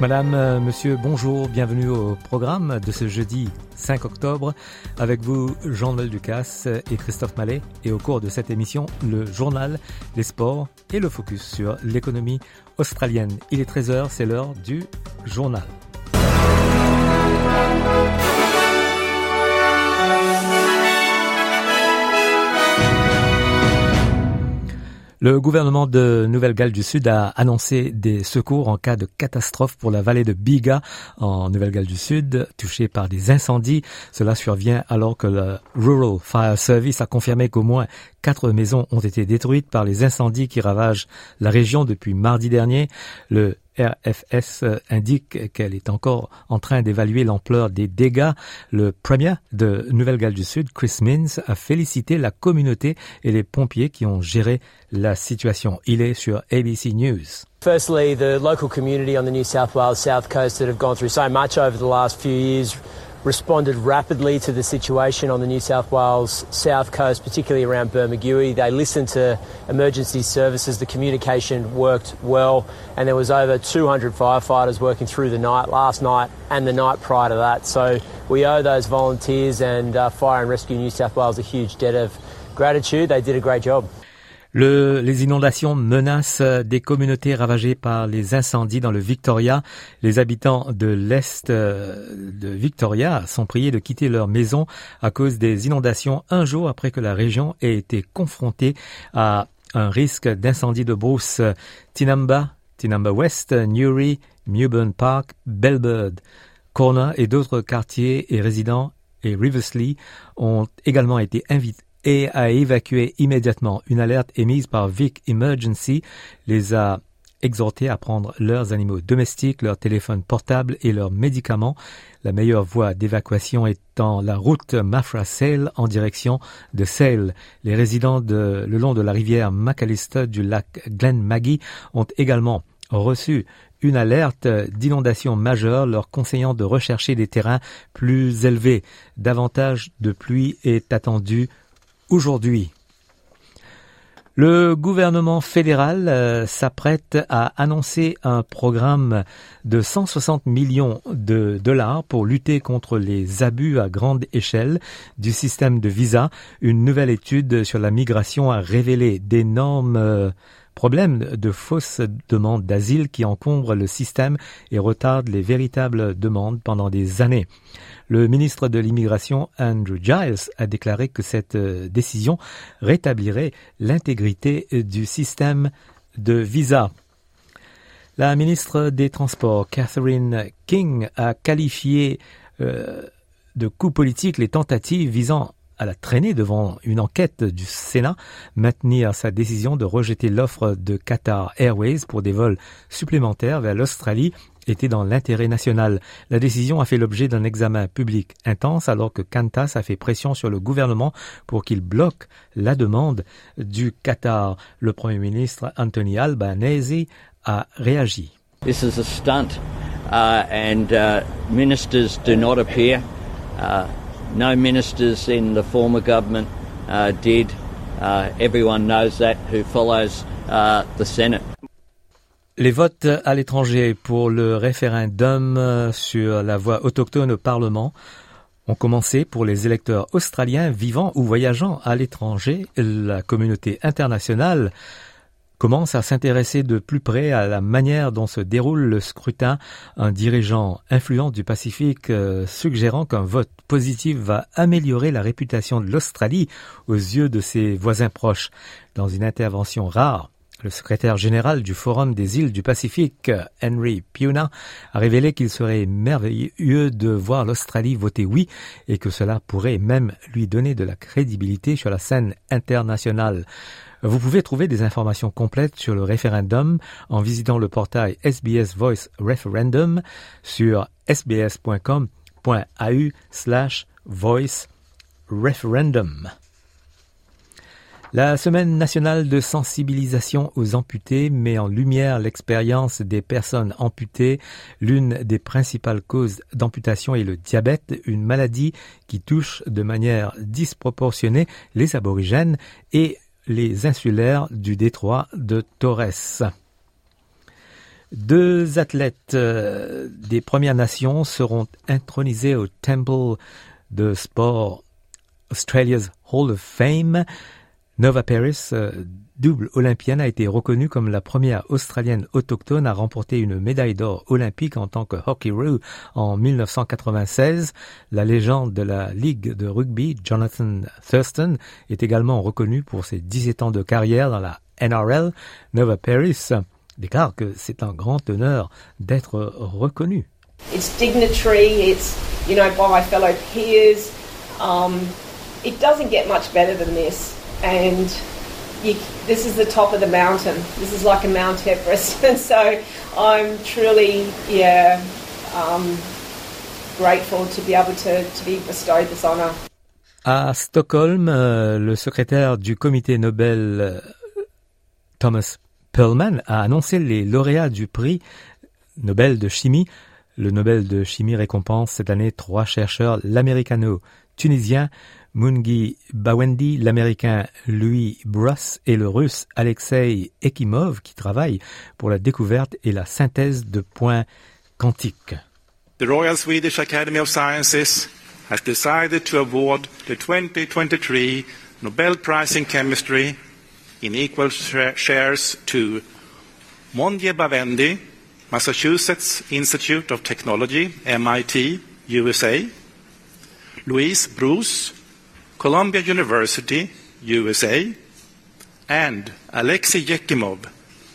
Madame, euh, monsieur, bonjour, bienvenue au programme de ce jeudi 5 octobre. Avec vous, Jean-Noël Ducasse et Christophe Mallet. Et au cours de cette émission, le journal, les sports et le focus sur l'économie australienne. Il est 13h, c'est l'heure du journal. Le gouvernement de Nouvelle-Galles du Sud a annoncé des secours en cas de catastrophe pour la vallée de Biga en Nouvelle-Galles du Sud, touchée par des incendies. Cela survient alors que le Rural Fire Service a confirmé qu'au moins quatre maisons ont été détruites par les incendies qui ravagent la région depuis mardi dernier. RFS indique qu'elle est encore en train d'évaluer l'ampleur des dégâts. Le premier de Nouvelle-Galles du Sud, Chris Mins, a félicité la communauté et les pompiers qui ont géré la situation. Il est sur ABC News. Firstly, the local community on the New South Wales South Coast that have gone through so much over the last few years responded rapidly to the situation on the New South Wales South Coast, particularly around Bermagui. They listened to emergency services, the communication worked well, and there was over 200 firefighters working through the night last night and the night prior to that. So we owe those volunteers and uh, Fire and Rescue New South Wales a huge debt of gratitude. They did a great job. Le, les inondations menacent des communautés ravagées par les incendies dans le Victoria. Les habitants de l'Est euh, de Victoria sont priés de quitter leur maison à cause des inondations un jour après que la région ait été confrontée à un risque d'incendie de brousse. Tinamba, Tinamba West, Newry, Mewburn Park, Bellbird, Corner et d'autres quartiers et résidents et Riversley ont également été invités et a évacué immédiatement. Une alerte émise par Vic Emergency les a exhortés à prendre leurs animaux domestiques, leurs téléphones portables et leurs médicaments. La meilleure voie d'évacuation étant la route Mafra Sale en direction de Sale. Les résidents de, le long de la rivière McAllister du lac Glen Maggie ont également reçu une alerte d'inondation majeure leur conseillant de rechercher des terrains plus élevés. Davantage de pluie est attendu aujourd'hui. Le gouvernement fédéral euh, s'apprête à annoncer un programme de 160 millions de dollars pour lutter contre les abus à grande échelle du système de visa. Une nouvelle étude sur la migration a révélé d'énormes euh, problèmes de fausses demandes d'asile qui encombrent le système et retardent les véritables demandes pendant des années. Le ministre de l'Immigration, Andrew Giles, a déclaré que cette euh, décision rétablirait l'intégrité du système de visa. La ministre des Transports, Catherine King, a qualifié euh, de coup politique les tentatives visant à la traîner devant une enquête du Sénat, maintenir sa décision de rejeter l'offre de Qatar Airways pour des vols supplémentaires vers l'Australie était dans l'intérêt national. La décision a fait l'objet d'un examen public intense alors que Qantas a fait pression sur le gouvernement pour qu'il bloque la demande du Qatar. Le Premier ministre Anthony Albanese a réagi. This is a stunt uh, and uh, ministers do not appear. Uh, no ministers in the former government uh, did. Uh, everyone knows that who follows uh, the Senate. Les votes à l'étranger pour le référendum sur la voie autochtone au Parlement ont commencé pour les électeurs australiens vivant ou voyageant à l'étranger. La communauté internationale commence à s'intéresser de plus près à la manière dont se déroule le scrutin, un dirigeant influent du Pacifique euh, suggérant qu'un vote positif va améliorer la réputation de l'Australie aux yeux de ses voisins proches. Dans une intervention rare Le secrétaire général du Forum des îles du Pacifique, Henry Puna, a révélé qu'il serait merveilleux de voir l'Australie voter oui et que cela pourrait même lui donner de la crédibilité sur la scène internationale. Vous pouvez trouver des informations complètes sur le référendum en visitant le portail SBS Voice Referendum sur sbs.com.au slash voice referendum. La semaine nationale de sensibilisation aux amputés met en lumière l'expérience des personnes amputées. L'une des principales causes d'amputation est le diabète, une maladie qui touche de manière disproportionnée les aborigènes et les insulaires du détroit de Torres. Deux athlètes euh, des Premières Nations seront intronisés au Temple de Sport Australia's Hall of Fame. Nova Paris, euh, double olympienne, a été reconnue comme la première Australienne autochtone à remporter une médaille d'or olympique en tant que hockey-roo en 1996. La légende de la Ligue de rugby, Jonathan Thurston, est également reconnue pour ses 17 ans de carrière dans la NRL. Nova Paris déclare que c'est un grand honneur d'être reconnu. It's dignitary, it's, you know, by fellow peers. Um, it doesn't get much better than this. And you, this is the top of the mountain. This is like a Mount Everest, and so I'm truly, yeah, um, grateful to be able to, to be bestowed this honor. À Stockholm, euh, le secrétaire du comité Nobel euh, Thomas Perlman a annoncé les lauréats du prix Nobel de chimie. Le Nobel de chimie récompense cette année trois chercheurs, l'américano-tunisien Mungi Bawendi, l'américain Louis Bruss et le russe Alexei Ekimov qui travaillent pour la découverte et la synthèse de points quantiques. The Royal Swedish Academy of Sciences has decided to award the 2023 Nobel Prize in Chemistry in equal shares to Monje Bawendi, Massachusetts Institute of Technology, MIT, USA, Louise Bruce, Columbia University, USA, and Alexei Yekimov,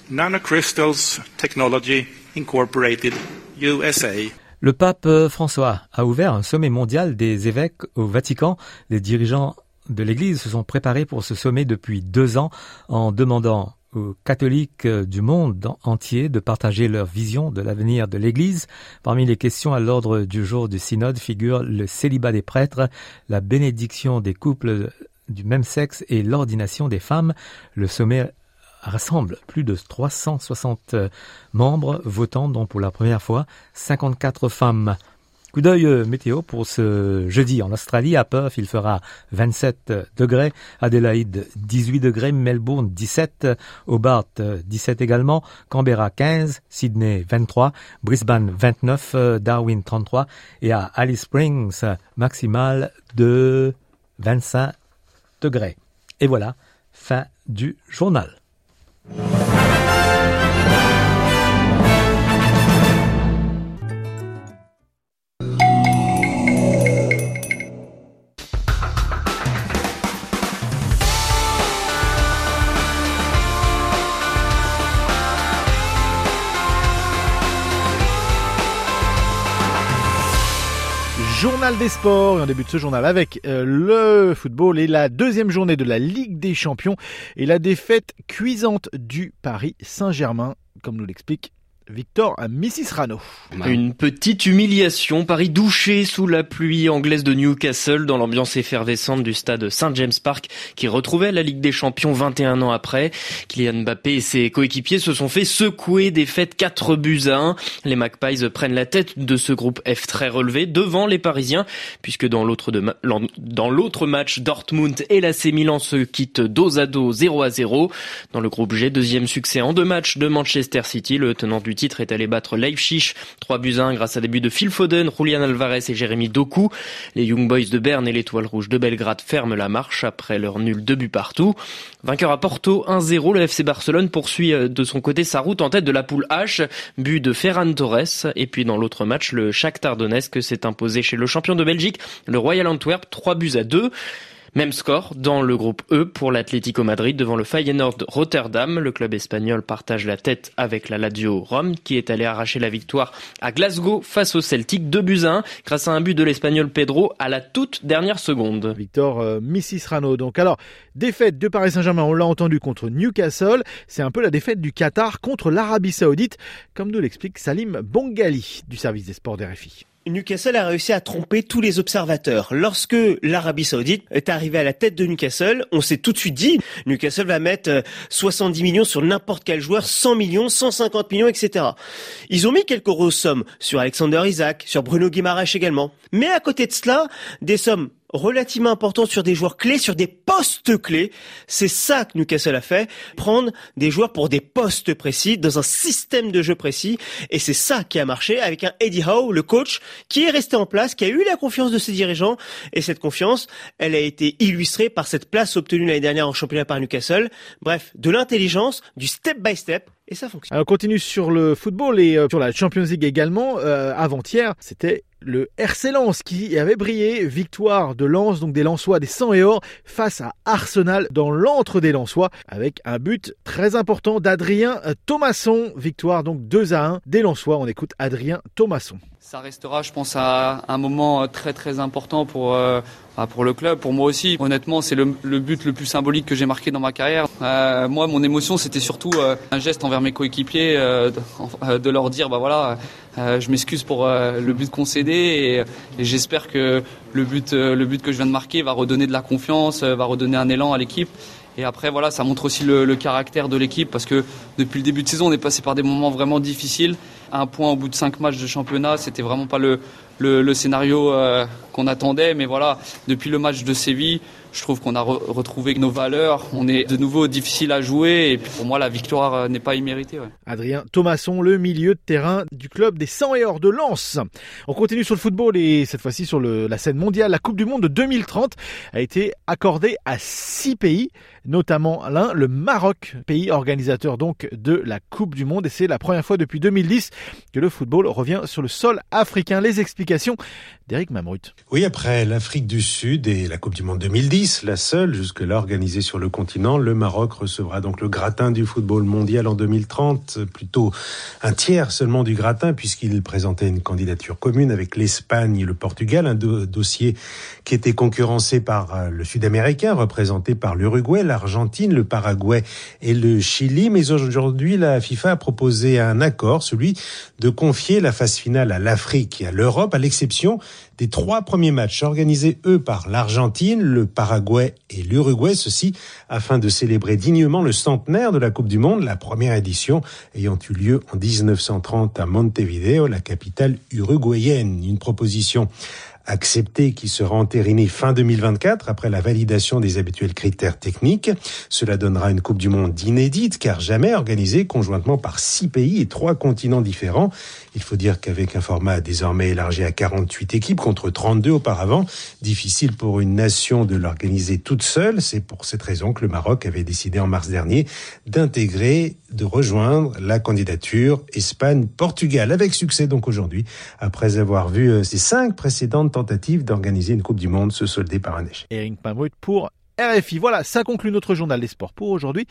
Nanocrystals Technology Incorporated, USA. Le pape François a ouvert un sommet mondial des évêques au Vatican. Les dirigeants de l'Église se sont préparés pour ce sommet depuis deux ans en demandant aux catholiques euh, du monde entier de partager leur vision de l'avenir de l'Église. Parmi les questions à l'ordre du jour du synode figurent le célibat des prêtres, la bénédiction des couples du même sexe et l'ordination des femmes. Le sommet rassemble plus de 360 membres votant dont pour la première fois 54 femmes. Coup d'œil euh, météo pour ce jeudi en Australie. À Perth, il fera 27 degrés. Adélaïde, 18 degrés. Melbourne, 17. Hobart, 17 également. Canberra, 15. Sydney, 23. Brisbane, 29. Darwin, 33. Et à Alice Springs, maximal de 25 degrés. Et voilà, fin du journal. Des sports, et on débute ce journal avec euh, le football et la deuxième journée de la Ligue des Champions et la défaite cuisante du Paris Saint-Germain, comme nous l'explique Victor à Rano. Une petite humiliation, Paris douché sous la pluie anglaise de Newcastle dans l'ambiance effervescente du stade Saint James Park qui retrouvait la Ligue des Champions 21 ans après. Kylian Mbappé et ses coéquipiers se sont fait secouer des fêtes 4 buts à 1. Les Magpies prennent la tête de ce groupe F très relevé devant les Parisiens puisque dans l'autre dans l'autre match Dortmund et l'AC Milan se quittent dos à dos 0 à 0. Dans le groupe G, deuxième succès en deux matchs de Manchester City, le tenant du titre est allé battre Leipzig 3 buts 1 grâce à des buts de Phil Foden, Julian Alvarez et Jérémy Doku. Les Young Boys de Berne et l'Étoile Rouge de Belgrade ferment la marche après leur nul 2 buts partout. Vainqueur à Porto 1-0, le FC Barcelone poursuit euh, de son côté sa route en tête de la poule H, but de Ferran Torres. Et puis dans l'autre match, le Shakhtar Donetsk s'est imposé chez le champion de Belgique, le Royal Antwerp, 3 buts à 2. Même score dans le groupe E pour l'Atlético Madrid devant le Feyenoord Rotterdam. Le club espagnol partage la tête avec la Lazio Rome qui est allé arracher la victoire à Glasgow face au Celtic 2 buts à 1 grâce à un but de l'Espagnol Pedro à la toute dernière seconde. Victor euh, Rano. Donc alors, défaite de Paris Saint-Germain, on l'a entendu contre Newcastle, c'est un peu la défaite du Qatar contre l'Arabie Saoudite, comme nous l'explique Salim Bongali du service des sports d'RFI. Newcastle a réussi à tromper tous les observateurs. Lorsque l'Arabie Saoudite est arrivée à la tête de Newcastle, on s'est tout de suite dit Newcastle va mettre 70 euh, millions sur n'importe quel joueur, 100 millions, 150 millions, etc. Ils ont mis quelques grosses sommes sur Alexander Isaac, sur Bruno Guimaraes également. Mais à côté de cela, des sommes relativement important sur des joueurs clés, sur des postes clés. C'est ça que Newcastle a fait, prendre des joueurs pour des postes précis, dans un système de jeu précis. Et c'est ça qui a marché avec un Eddie Howe, le coach, qui est resté en place, qui a eu la confiance de ses dirigeants. Et cette confiance, elle a été illustrée par cette place obtenue l'année dernière en championnat par Newcastle. Bref, de l'intelligence, du step by step. Et ça fonctionne. Alors, on continue sur le football et euh, sur la Champions League également. Euh, avant-hier, c'était le RC Lens qui avait brillé. Victoire de Lens, donc des Lensois des 100 et or, face à Arsenal dans l'antre des Lensois avec un but très important d'Adrien Thomasson. Victoire donc 2 à 1 des Lensois. On écoute Adrien Thomasson. Ça restera, je pense, à un moment très très important pour, euh, bah, pour le club, pour moi aussi. Honnêtement, c'est le, but le plus symbolique que j'ai marqué dans ma carrière. Euh, moi, mon émotion, c'était surtout euh, un geste envers mes coéquipiers, de, leur dire, bah voilà, je m'excuse pour le but concédé et, j'espère que le but, le but que je viens de marquer va redonner de la confiance, va redonner un élan à l'équipe. Et après, voilà, ça montre aussi le, le caractère de l'équipe parce que depuis le début de saison, on est passé par des moments vraiment difficiles un point au bout de cinq matchs de championnat, c'était vraiment pas le, scénario euh, qu'on attendait. Mais voilà, depuis le match de Séville, je trouve qu'on a retrouvé nos valeurs. On est de nouveau difficile à jouer. Et pour moi, la victoire euh, n'est pas imméritée. Adrien Thomasson, le milieu de terrain du club des 100 et or de Lens. On continue sur le football et cette fois-ci sur la scène mondiale. La Coupe du Monde de 2030 a été accordée à six pays, notamment l'un, le Maroc, pays organisateur donc de la Coupe du Monde. Et c'est la première fois depuis 2010 que le football revient sur le sol africain. Les explications d'Eric Mamrut. Oui, après l'Afrique du Sud et la Coupe du Monde 2010, la seule jusque-là organisée sur le continent, le Maroc recevra donc le gratin du football mondial en 2030, plutôt un tiers seulement du gratin puisqu'il présentait une candidature commune avec l'Espagne et le Portugal, un dossier qui était concurrencé par euh, le Sud-Américain, représenté par l'Uruguay, l'Argentine, le Paraguay et le Chili. Mais aujourd'hui, la FIFA a proposé un accord, celui de confier la phase finale à l'Afrique et à l'Europe, à l'exception des trois premiers matchs organisés, eux, par l'Argentine, le Paraguay et l'Uruguay, ceci afin de célébrer dignement le centenaire de la Coupe du Monde, la première édition ayant eu lieu en 1930 à Montevideo, la capitale uruguayenne. Une proposition accepté qui sera entériné fin 2024 après la validation des habituels critères techniques. Cela donnera une Coupe du Monde inédite car jamais organisée conjointement par six pays et trois continents différents. Il faut dire qu'avec un format désormais élargi à 48 équipes contre 32 auparavant, difficile pour une nation de l'organiser toute seule. C'est pour cette raison que le Maroc avait décidé en mars dernier d'intégrer, de rejoindre la candidature Espagne-Portugal avec succès donc aujourd'hui après avoir vu euh, ces cinq précédentes tentative d'organiser une Coupe du Monde se solder par un échec. Eric pour RFI. Voilà, ça conclut notre journal des sports pour aujourd'hui.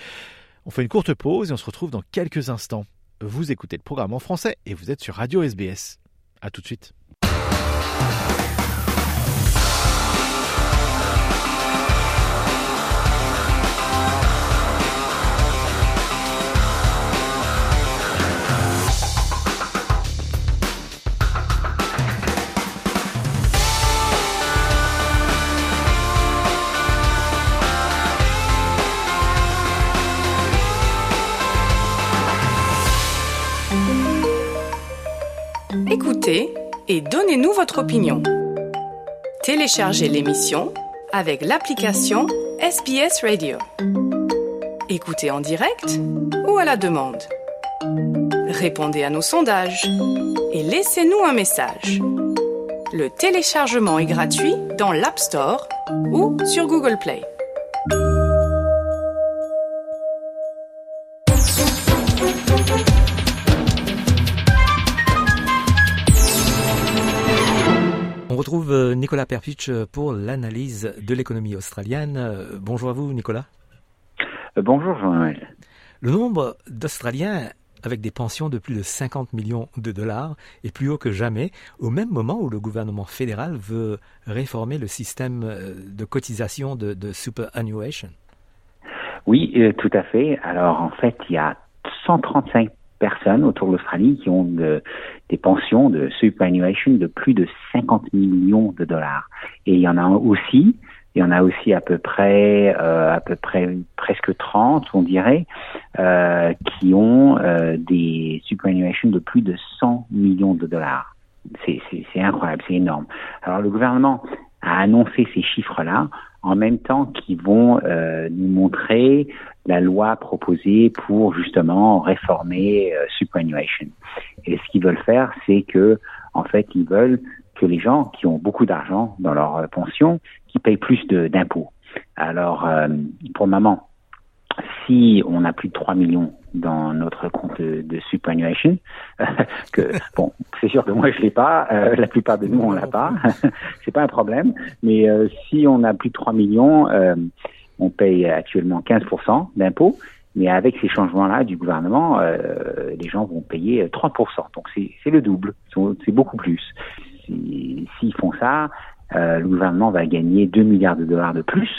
On fait une courte pause et on se retrouve dans quelques instants. Vous écoutez le programme en français et vous êtes sur Radio SBS. A tout de suite. Et donnez-nous votre opinion. Téléchargez l'émission avec l'application SBS Radio. Écoutez en direct ou à la demande. Répondez à nos sondages et laissez-nous un message. Le téléchargement est gratuit dans l'App Store ou sur Google Play. Nicolas Perpich pour l'analyse de l'économie australienne. Bonjour à vous, Nicolas. Bonjour, Jean-Noël. Le nombre d'Australiens avec des pensions de plus de 50 millions de dollars est plus haut que jamais, au même moment où le gouvernement fédéral veut réformer le système euh, de cotisation de, superannuation. Oui, euh, tout à fait. Alors en fait, il y a 135 personnes autour de l'Australie qui ont des pensions de superannuation de plus de 50 millions de dollars. Et il y en a aussi il y en a aussi à peu près, euh, à peu près presque 30, on dirait, euh, qui ont euh, des superannuations de plus de 100 millions de dollars. C'est incroyable, c'est énorme. Alors le gouvernement a annoncé ces chiffres-là en même temps qu'ils vont euh, nous montrer la loi proposée pour justement réformer euh, superannuation. Et ce qu'ils veulent faire, c'est que en fait, ils veulent que les gens qui ont beaucoup d'argent dans leur euh, pension, qui payent plus d'impôts. Alors, euh, pour moment, si on a plus de 3 millions dans notre compte de, superannuation, que bon, c'est sûr que moi je l'ai pas, euh, la plupart de nous on l'a pas, c'est pas un problème. Mais si on a plus de 3 millions, on paye actuellement 15% d'impôts. Mais avec ces changements-là du gouvernement, les gens vont payer 3%. Donc c'est le double, c'est beaucoup plus s'ils font ça, euh, le gouvernement va gagner 2 milliards de dollars de plus.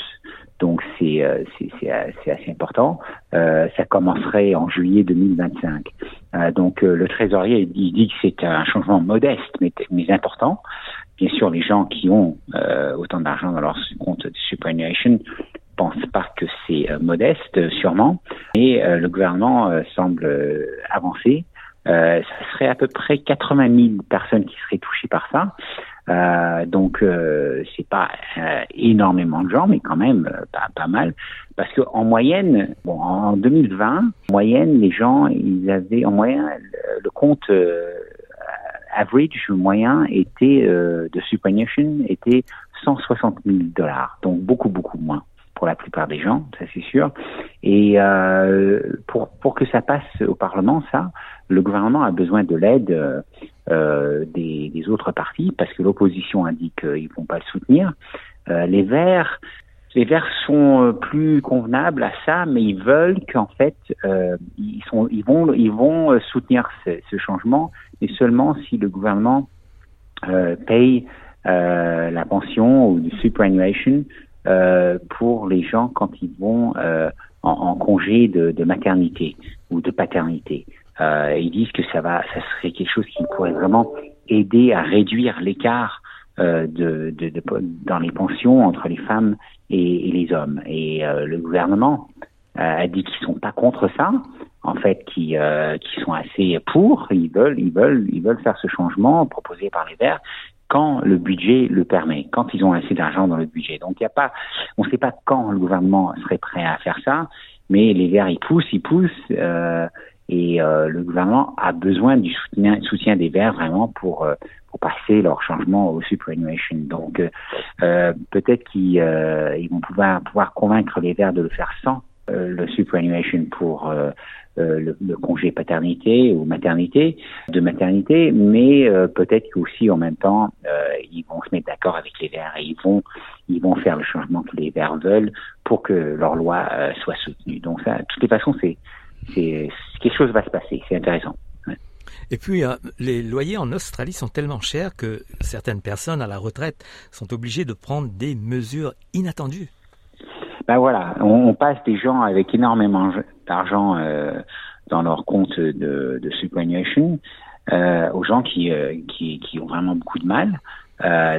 Donc c'est euh, assez important. Euh, ça commencerait en juillet 2025. donc le trésorier dit, dit que c'est un changement modeste mais, mais important. Bien sûr, les gens qui ont autant d'argent dans leur compte de superannuation pensent pas que c'est modeste, sûrement. Et le gouvernement semble avancer euh, ça serait à peu près 80 000 personnes qui seraient touchées par ça. Euh, donc euh, c'est pas euh, énormément de gens, mais quand même euh, pas, pas mal, parce que en moyenne, bon, en 2020, en moyenne, les gens, ils avaient en moyenne le, compte average moyen était de superannuation était 160 000 dollars, donc beaucoup beaucoup moins pour la plupart des gens, ça c'est sûr. Et euh, pour, pour que ça passe au Parlement, ça, le gouvernement a besoin de l'aide euh, euh des, autres partis parce que l'opposition indique qu'ils vont pas le soutenir. Euh, les Verts, les Verts sont plus convenables à ça, mais ils veulent qu'en fait ils sont, ils vont, ils vont soutenir ce, changement, mais seulement si le gouvernement paye la pension ou du superannuation pour les gens quand ils vont en, congé de, maternité ou de paternité. Euh, ils disent que ça va, ça serait quelque chose qui pourrait vraiment aider à réduire l'écart euh, de, de, de, dans les pensions entre les femmes et, les hommes. Et euh, le gouvernement a dit qu'ils sont pas contre ça, en fait, qui, qui sont assez pour. Ils veulent, ils veulent, ils veulent faire ce changement proposé par les Verts, quand le budget le permet, quand ils ont assez d'argent dans le budget. Donc il n'y a pas, on ne sait pas quand le gouvernement serait prêt à faire ça, mais les Verts ils poussent, ils poussent, euh, et euh, le gouvernement a besoin du soutien, des Verts vraiment pour euh, pour passer leur changement au superannuation. Donc euh, peut-être qu'ils ils vont pouvoir convaincre les Verts de le faire sans le superannuation pour euh, le, congé paternité ou maternité, de maternité, mais euh, peut-être qu'aussi en même temps, euh, ils vont se mettre d'accord avec les Verts et ils vont, ils vont faire le changement que les Verts veulent pour que leur loi soit soutenue. Donc ça, de toutes les façons, c'est, c'est quelque chose va se passer. C'est intéressant. Et puis, les loyers en Australie sont tellement chers que certaines personnes à la retraite sont obligées de prendre des mesures inattendues. Ben voilà, on, passe des gens avec énormément d'argent euh, dans leur compte de, de superannuation euh, aux gens qui, euh, qui, qui ont vraiment beaucoup de mal,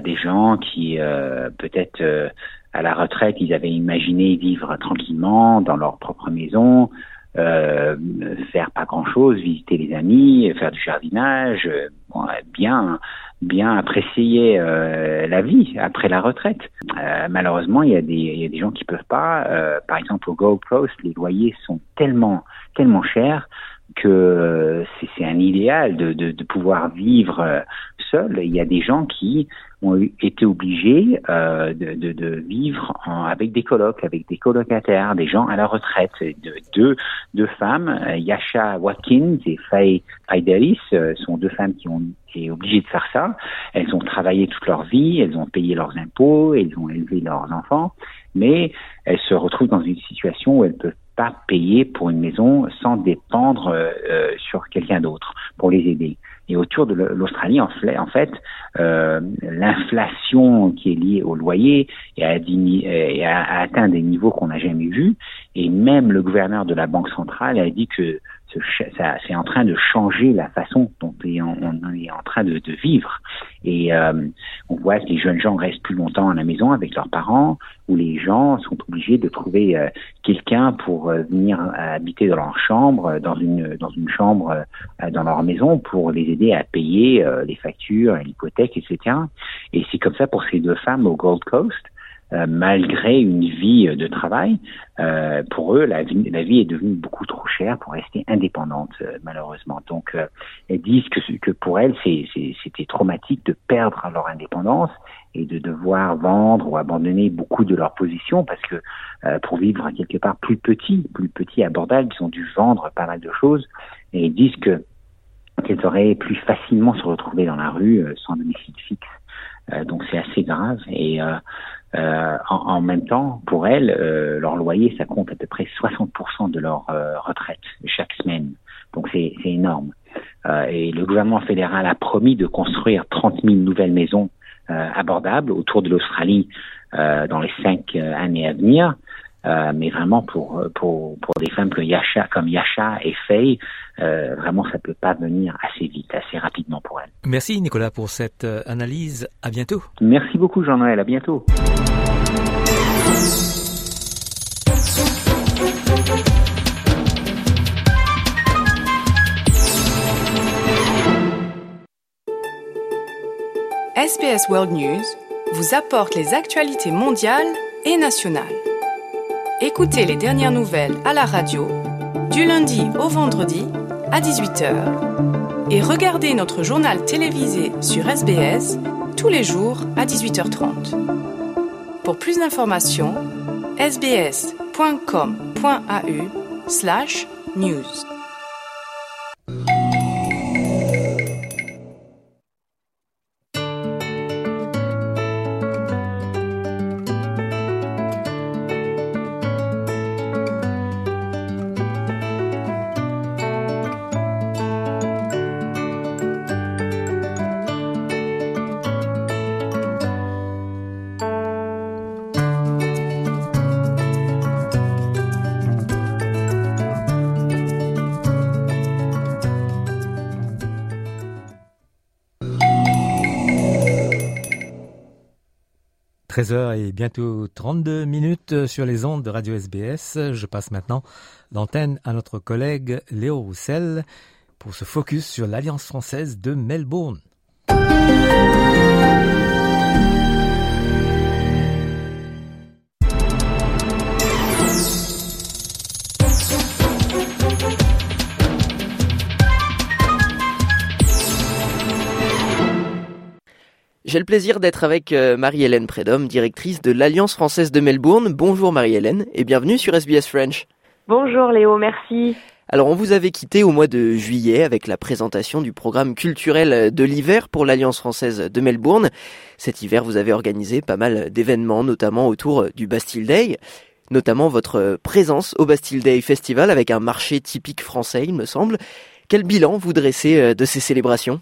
des gens qui peut-être à la retraite ils avaient imaginé vivre tranquillement dans leur propre maison, faire pas grand-chose, visiter les amis, faire du jardinage, bon, bien bien apprécier euh, la vie après la retraite. Euh, malheureusement, il y, a des, y a des gens qui peuvent pas. Euh, par exemple, au Gold Coast, les loyers sont tellement tellement chers que c'est un idéal de, de, pouvoir vivre seul. Il y a des gens qui ont été obligés euh, de, de, de, vivre en, avec des colocs, avec des colocataires, des gens à la retraite. De, deux, deux femmes, Yasha Watkins et Faye Aideris, euh, sont deux femmes qui ont été obligées de faire ça. Elles ont travaillé toute leur vie, elles ont payé leurs impôts, elles ont élevé leurs enfants, mais elles se retrouvent dans une situation où elles peuvent pas payer pour une maison sans dépendre euh, euh sur quelqu'un d'autre pour les aider. Et autour de l'Australie, en fait, euh, l'inflation qui est liée au loyer a, atteint des niveaux qu'on n'a jamais vus. Et même le gouverneur de la Banque centrale a dit que c'est en train de changer la façon dont on, est en train de, vivre. Et euh, on voit que les jeunes gens restent plus longtemps à la maison avec leurs parents, ou les gens sont obligés de trouver euh, quelqu'un pour euh, venir habiter dans leur chambre, une dans une chambre dans leur maison pour les aider à payer les factures, l'hypothèque, etc. Et c'est comme ça pour ces deux femmes au Gold Coast. Euh, malgré une vie de travail, euh, pour eux, la vie, la vie est devenue beaucoup trop chère pour rester indépendante, euh, malheureusement. Donc, elles disent que, que pour elles, c'était traumatique de perdre leur indépendance et de devoir vendre ou abandonner beaucoup de leur position parce que pour vivre quelque part plus petit, plus petit, abordable, ils ont dû vendre pas mal de choses et ils disent que qu'elles auraient plus facilement se retrouver dans la rue sans domicile fixe. Donc c'est assez grave et euh, en, en, même temps, pour elles, euh, leur loyer, ça compte à peu près 60% de leur euh, retraite chaque semaine. Donc c'est énorme. Euh, et le gouvernement fédéral a promis de construire 30 000 nouvelles maisons abordables autour de l'Australie dans les cinq années à venir. Euh, mais vraiment pour, pour, pour des femmes comme Yasha, comme Yasha et Faye, euh, vraiment ça peut pas venir assez vite, assez rapidement pour elles. Merci Nicolas pour cette euh, analyse. À bientôt. Merci beaucoup Jean-Noël. À bientôt. SBS World News vous apporte les actualités mondiales et nationales. Écoutez les dernières nouvelles à la radio du lundi au vendredi à 18h et regardez notre journal télévisé sur SBS tous les jours à 18h30. Pour plus d'informations, sbs.com.au slash news. Et bientôt 32 minutes sur les ondes de Radio SBS. Je passe maintenant l'antenne à notre collègue Léo Roussel pour se focus sur l'Alliance française de Melbourne. J'ai le plaisir d'être avec euh, Marie-Hélène Prédhomme, directrice de l'Alliance française de Melbourne. Bonjour Marie-Hélène et bienvenue sur SBS French. Bonjour Léo, merci. Alors on vous avait quitté au mois de juillet avec la présentation du programme culturel de l'hiver pour l'Alliance française de Melbourne. Cet hiver, vous avez organisé pas mal d'événements, notamment autour du Bastille Day notamment votre présence au Bastille Day Festival avec un marché typique français, il me semble. Quel bilan vous dressez euh, de ces célébrations?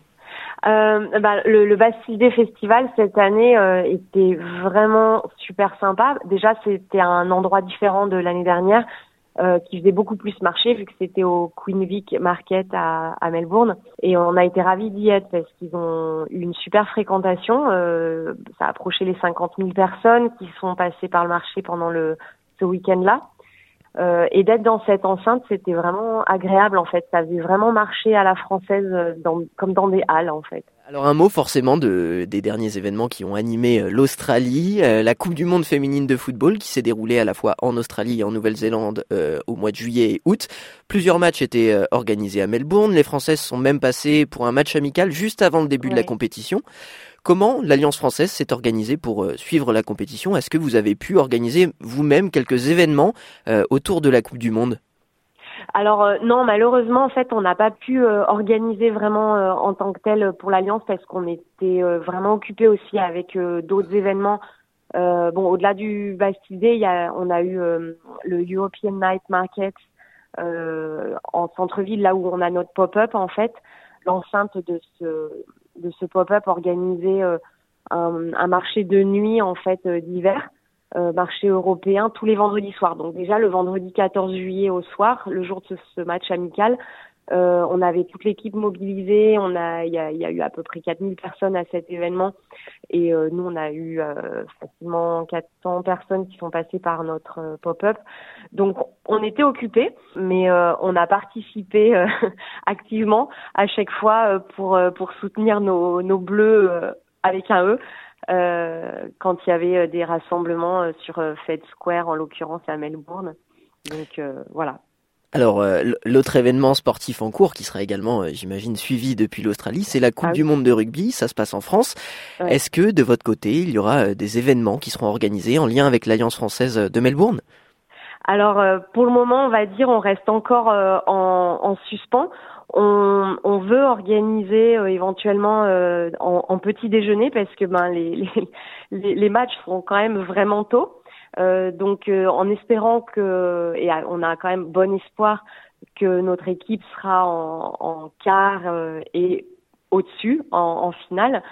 Euh, bah, le, le Bastille Festival cette année euh, était vraiment super sympa. Déjà, c'était un endroit différent de l'année dernière euh, qui faisait beaucoup plus marché vu que c'était au Queen Vic Market à, à, Melbourne. Et on a été ravis d'y être parce qu'ils ont eu une super fréquentation. Euh, ça a approché les 50 000 personnes qui sont passées par le marché pendant le ce week-end-là. Et d'être dans cette enceinte, c'était vraiment agréable en fait. Ça faisait vraiment marcher à la française, dans, comme dans des halles en fait. Alors un mot forcément de, des derniers événements qui ont animé euh, l'Australie, euh, la Coupe du Monde féminine de football qui s'est déroulée à la fois en Australie et en Nouvelle-Zélande euh, au mois de juillet et août. Plusieurs matchs étaient organisés à Melbourne, les Françaises sont même passées pour un match amical juste avant le début de la compétition. Comment l'Alliance française s'est organisée pour suivre la compétition? Est-ce que vous avez pu organiser vous-même quelques événements autour de la Coupe du Monde? Alors euh, non, malheureusement, en fait, on n'a pas pu euh, organiser vraiment euh, en tant que tel pour l'Alliance parce qu'on était vraiment occupé aussi avec d'autres événements. bon, au-delà du a, on a eu le European Night Market en centre-ville, là où on a notre pop-up en fait. L'enceinte de ce de ce pop-up organisait un, un, marché de nuit en fait d'hiver euh, marché européen tous les vendredis soirs. Donc déjà le vendredi 14 juillet au soir, le jour de ce, match amical, euh, on avait toute l'équipe mobilisée. Il y a, eu à peu près 4000 personnes à cet événement, et euh, nous on a eu euh, facilement 400 personnes qui sont passées par notre pop-up. Donc on était occupés, mais on a participé activement à chaque fois pour soutenir nos nos bleus avec un E. Quand il y avait des rassemblements sur Fed Square, en l'occurrence à Melbourne. Donc voilà. Alors, l'autre événement sportif en cours, qui sera également, j'imagine, suivi depuis l'Australie, c'est la Coupe ah du Monde de rugby. Ça se passe en France. Est-ce que, de votre côté, il y aura des événements qui seront organisés en lien avec l'Alliance française de Melbourne? Alors, pour le moment, on va dire, on reste encore en, en suspens. On, on, veut organiser euh, éventuellement euh, en, en, petit déjeuner parce que ben les, les, les matchs seront quand même vraiment tôt. Euh, donc en espérant que et on a quand même bon espoir que notre équipe sera en, en quart et au-dessus en, en, finale.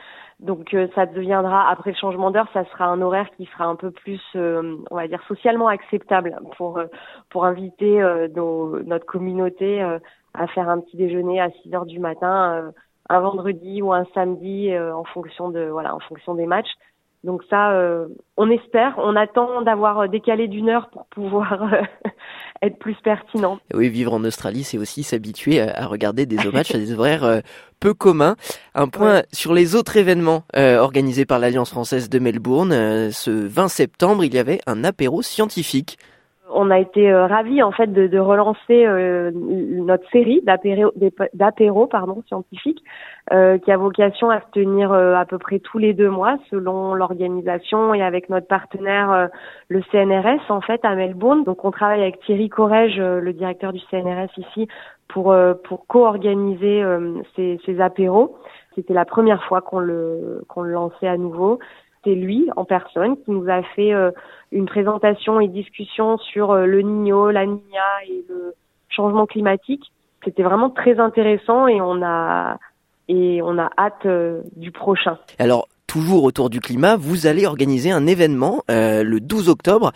Donc ça deviendra après le changement d'heure, ça sera un horaire qui sera un peu plus, on va dire socialement acceptable pour pour inviter nos, notre communauté à faire un petit déjeuner à 6 heures du matin, euh, un vendredi ou un samedi euh, en fonction de voilà en fonction des matchs. Donc ça, euh, on espère, on attend d'avoir décalé d'une heure pour pouvoir être plus pertinent. Oui, vivre en Australie, c'est aussi s'habituer à, regarder des matchs à des horaires peu communs. Un point sur les autres événements organisés par l'Alliance française de Melbourne. ce 20 septembre, il y avait un apéro scientifique on a été euh, ravis en fait de, relancer euh, notre série d'apéro pardon scientifiques euh, qui a vocation à se tenir à peu près tous les deux mois selon l'organisation et avec notre partenaire le CNRS en fait à Melbourne. Donc on travaille avec Thierry Corrège, le directeur du CNRS ici, pour pour co-organiser ces, ces apéros. C'était la première fois qu'on le lançait à nouveau c'est lui en personne qui nous a fait euh, une présentation et discussion sur euh, le Niño, la Niña et le changement climatique. C'était vraiment très intéressant et on a et on a hâte euh, du prochain. Alors toujours autour du climat, vous allez organiser un événement le 12 octobre,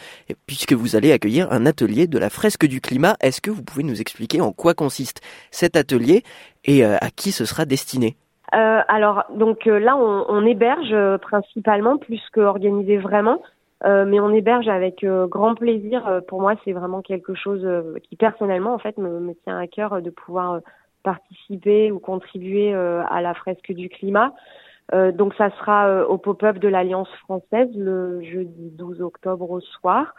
puisque vous allez accueillir un atelier de la fresque du climat. Est-ce que vous pouvez nous expliquer en quoi consiste cet atelier et à qui ce sera destiné? Euh, alors, donc euh, là, on, on héberge euh, principalement plus qu'organiser vraiment, euh, mais on héberge avec grand plaisir. Pour moi, c'est vraiment quelque chose qui personnellement, en fait, me, me, tient à cœur de pouvoir participer ou contribuer à la fresque du climat. donc, ça sera au pop-up de l'Alliance française le jeudi 12 octobre au soir.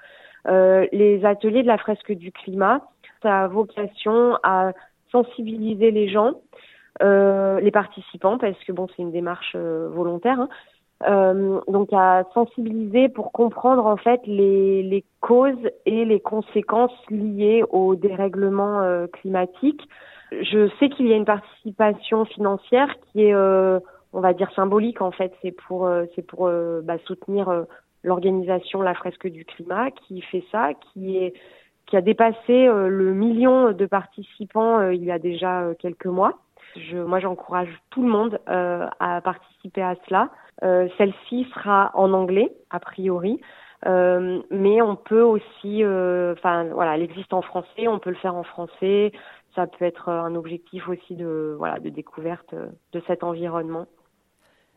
les ateliers de la fresque du climat, ça a vocation à sensibiliser les gens euh, les participants, parce que bon, c'est une démarche euh, volontaire. Hein. Euh, donc à sensibiliser pour comprendre en fait les, les causes et les conséquences liées au dérèglement euh, climatique. Je sais qu'il y a une participation financière qui est, on va dire, symbolique en fait. C'est pour, c'est pour bah, soutenir l'organisation La Fresque du Climat qui fait ça, qui est qui a dépassé le million de participants il y a déjà quelques mois. Je, moi, j'encourage tout le monde euh, à participer à cela. Euh, Celle-ci sera en anglais, a priori. Euh, mais on peut aussi, enfin voilà, elle existe en français, on peut le faire en français. Ça peut être un objectif aussi de voilà de découverte de cet environnement.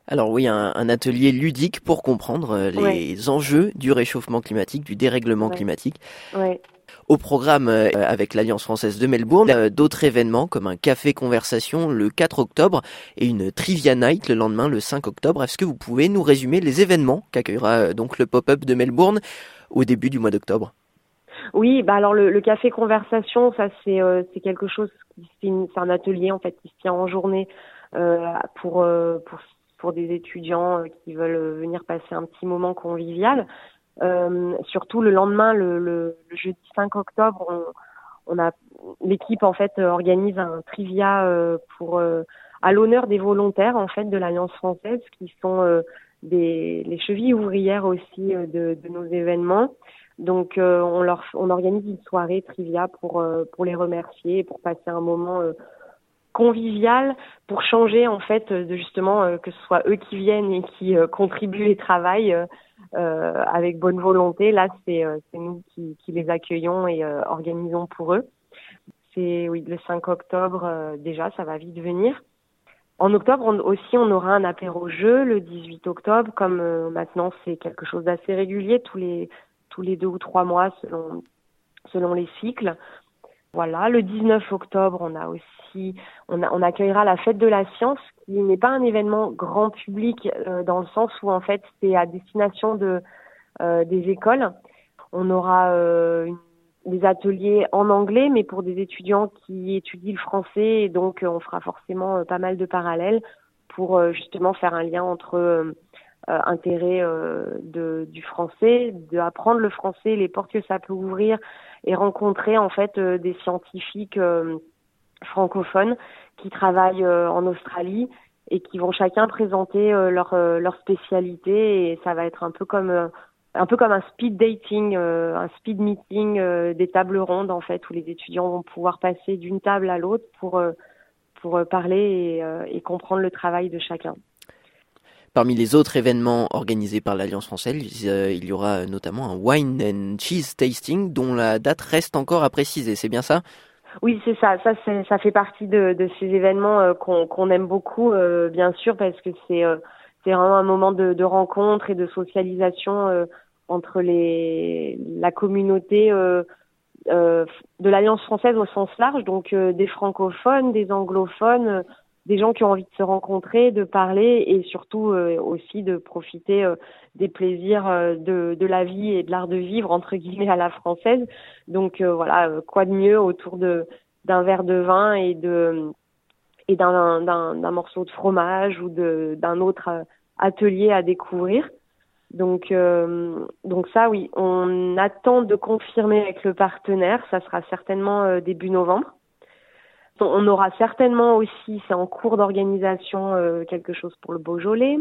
Alors oui, un, un atelier ludique pour comprendre les enjeux du réchauffement climatique, du dérèglement climatique. Ouais. Au programme euh, avec l'Alliance française de Melbourne, euh, d'autres événements comme un café conversation le 4 octobre et une trivia night le lendemain le 5 octobre. Est-ce que vous pouvez nous résumer les événements qu'accueillera euh, donc le pop-up de Melbourne au début du mois d'octobre? Oui, bah alors le, café conversation, ça c'est quelque chose c'est un atelier en fait qui se tient en journée pour pour des étudiants qui veulent venir passer un petit moment convivial. Euh, surtout le lendemain, le, le, le, jeudi 5 octobre, on, on a l'équipe en fait organise un trivia euh, pour euh, à l'honneur des volontaires en fait de l'Alliance française qui sont des les chevilles ouvrières aussi de, de nos événements. Donc on leur on organise une soirée trivia pour pour les remercier pour passer un moment convivial pour changer en fait de justement que ce soit eux qui viennent et qui contribuent et travaillent euh, avec bonne volonté. Là, c'est euh, nous qui, qui, les accueillons et euh, organisons pour eux. C'est oui le 5 octobre déjà, ça va vite venir. En octobre aussi, on aura un apéro jeu le 18 octobre. Comme maintenant, c'est quelque chose d'assez régulier, tous les tous les deux ou trois mois selon selon les cycles. Voilà, le 19 octobre, on a aussi, on, accueillera la fête de la science, qui n'est pas un événement grand public euh, dans le sens où en fait c'est à destination de euh, des écoles. On aura euh, des ateliers en anglais, mais pour des étudiants qui étudient le français, et donc on fera forcément pas mal de parallèles pour justement faire un lien entre intérêt de, du français, d'apprendre le français, les portes que ça peut ouvrir et rencontrer en fait euh, des scientifiques euh, francophones qui travaillent euh, en Australie et qui vont chacun présenter leur spécialité et ça va être un peu comme un peu comme un speed dating, un speed meeting, des tables rondes en fait où les étudiants vont pouvoir passer d'une table à l'autre pour pour parler et, comprendre le travail de chacun. Parmi les autres événements organisés par l'Alliance française, euh, il y aura notamment un wine and cheese tasting dont la date reste encore à préciser. C'est bien ça? Oui, c'est ça. Ça, fait partie de, ces événements euh, qu'on aime beaucoup, euh, bien sûr, parce que c'est vraiment un moment de, rencontre et de socialisation entre la communauté de l'Alliance française au sens large, donc des francophones, des anglophones des gens qui ont envie de se rencontrer, de parler et surtout euh, aussi de profiter euh, des plaisirs euh, de, la vie et de l'art de vivre entre guillemets à la française. Donc voilà, quoi de mieux autour de d'un verre de vin et de et d'un d'un morceau de fromage ou d'un autre atelier à découvrir. Donc donc ça oui, on attend de confirmer avec le partenaire, ça sera certainement début novembre. On aura certainement aussi, c'est en cours d'organisation, euh, quelque chose pour le Beaujolais.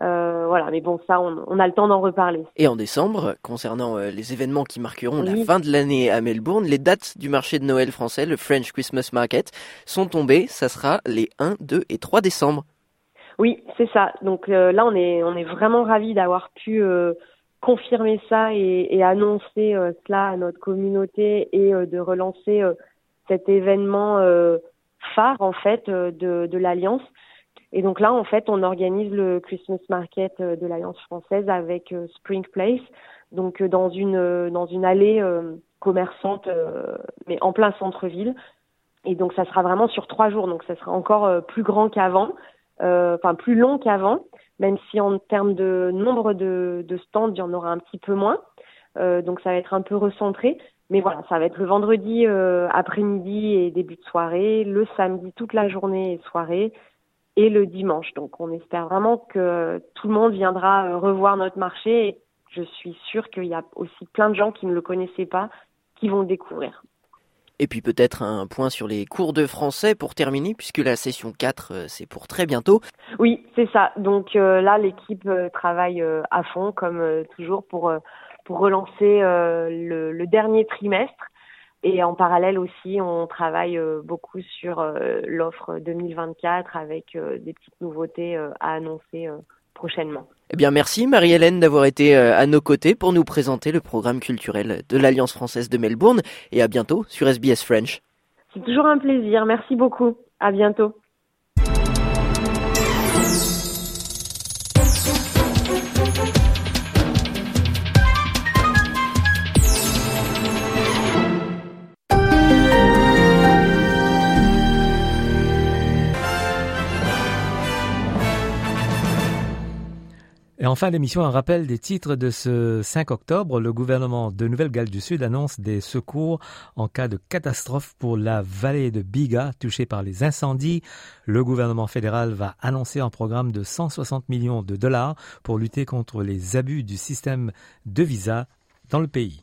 Euh, voilà, mais bon, ça, on, a le temps d'en reparler. Et en décembre, concernant euh, les événements qui marqueront la fin de l'année à Melbourne, les dates du marché de Noël français, le French Christmas Market, sont tombées. Ça sera les 1, 2 et 3 décembre. Oui, c'est ça. Donc là, on est, on est vraiment ravis d'avoir pu confirmer ça et, et annoncer cela à notre communauté et de relancer cet événement euh, phare en fait euh, de, de l'Alliance. Et donc là, en fait, on organise le Christmas Market euh, de l'Alliance française avec Spring Place, donc dans une dans une allée commerçante, mais en plein centre-ville. Et donc ça sera vraiment sur trois jours, donc ça sera encore plus grand qu'avant, enfin plus long qu'avant, même si en termes de nombre de, de stands, il y en aura un petit peu moins. donc ça va être un peu recentré, mais voilà, ça va être le vendredi euh, après-midi et début de soirée, le samedi toute la journée et soirée, et le dimanche. Donc on espère vraiment que tout le monde viendra euh, revoir notre marché. Et je suis sûre qu'il y a aussi plein de gens qui ne le connaissaient pas qui vont le découvrir. Et puis peut-être un point sur les cours de français pour terminer, puisque la session 4, euh, c'est pour très bientôt. Oui, c'est ça. Donc là, l'équipe travaille à fond, comme toujours, pour pour relancer euh, le, le, dernier trimestre. Et en parallèle aussi, on travaille euh, beaucoup sur euh, l'offre 2024 avec des petites nouveautés à annoncer prochainement. Eh bien, merci Marie-Hélène d'avoir été à nos côtés pour nous présenter le programme culturel de l'Alliance française de Melbourne et à bientôt sur SBS French. C'est toujours un plaisir. Merci beaucoup. À bientôt. Et en fin d'émission, un rappel des titres de ce 5 octobre. Le gouvernement de Nouvelle-Galles du Sud annonce des secours en cas de catastrophe pour la vallée de Biga touchée par les incendies. Le gouvernement fédéral va annoncer un programme de 160 millions de dollars pour lutter contre les abus du système de visa dans le pays.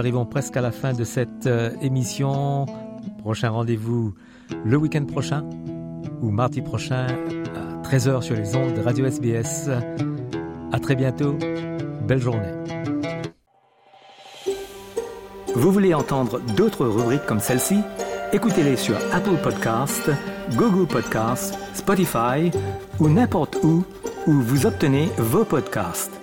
Arrivons presque à la fin de cette euh, émission. Prochain rendez-vous le week-end prochain ou mardi prochain à 13h sur les ondes de Radio SBS. À très bientôt. Belle journée. Vous voulez entendre d'autres rubriques comme celle-ci? Écoutez-les sur Apple Podcasts, Google Podcasts, Spotify ou n'importe où où vous obtenez vos podcasts.